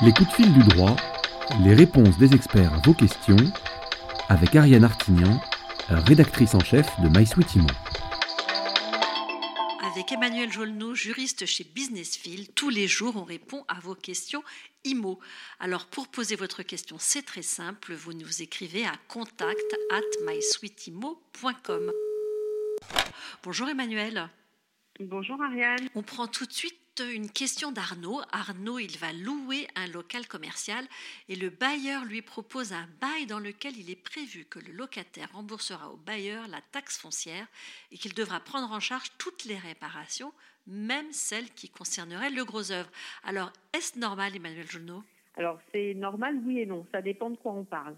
Les coups de fil du droit, les réponses des experts à vos questions, avec Ariane Artignan, rédactrice en chef de MySweetImo. Avec Emmanuel Jolneau, juriste chez Businessfield, tous les jours on répond à vos questions IMO. Alors pour poser votre question, c'est très simple, vous nous écrivez à contact at mysweetimo.com. Bonjour Emmanuel. Bonjour Ariane. On prend tout de suite une question d'Arnaud. Arnaud, il va louer un local commercial et le bailleur lui propose un bail dans lequel il est prévu que le locataire remboursera au bailleur la taxe foncière et qu'il devra prendre en charge toutes les réparations, même celles qui concerneraient le gros œuvre. Alors, est-ce normal, Emmanuel Journaux Alors, c'est normal, oui et non. Ça dépend de quoi on parle.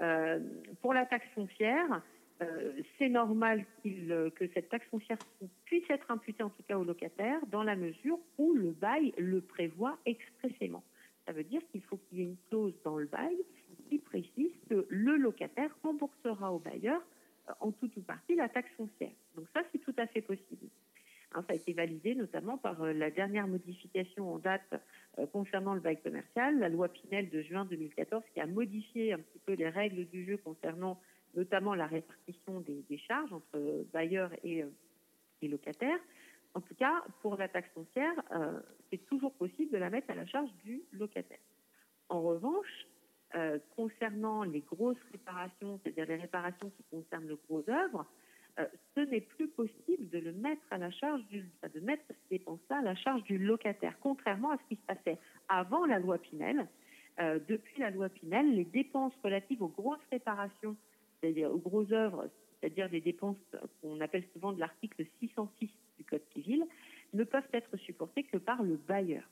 Euh, pour la taxe foncière, euh, c'est normal euh, que cette taxe foncière puisse être imputée en tout cas au locataire dans la mesure où le bail le prévoit expressément. Ça veut dire qu'il faut qu'il y ait une clause dans le bail qui précise que le locataire remboursera au bailleur euh, en tout ou partie la taxe foncière. Donc ça, c'est tout à fait possible. Hein, ça a été validé notamment par la dernière modification en date concernant le bail commercial, la loi Pinel de juin 2014, qui a modifié un petit peu les règles du jeu concernant notamment la répartition des, charges entre bailleurs et, euh, et, locataires. En tout cas, pour la taxe foncière, euh, c'est toujours possible de la mettre à la charge du locataire. En revanche, euh, concernant les grosses réparations, c'est-à-dire les réparations qui concernent de grosses œuvres, ce n'est plus possible de le mettre à la charge de mettre ces dépenses-là à la charge du locataire, contrairement à ce qui se passait avant la loi Pinel. depuis la loi Pinel, les dépenses relatives aux grosses réparations c'est-à-dire aux grosses œuvres, c'est-à-dire des dépenses qu'on appelle souvent de l'article 606 du Code civil, ne peuvent être supportées que par le bailleur.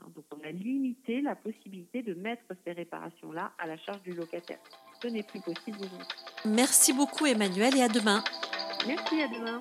Hein, donc on a limité la possibilité de mettre ces réparations-là à la charge du locataire. Ce n'est plus possible aujourd'hui. Merci beaucoup Emmanuel et à demain. Merci, à demain.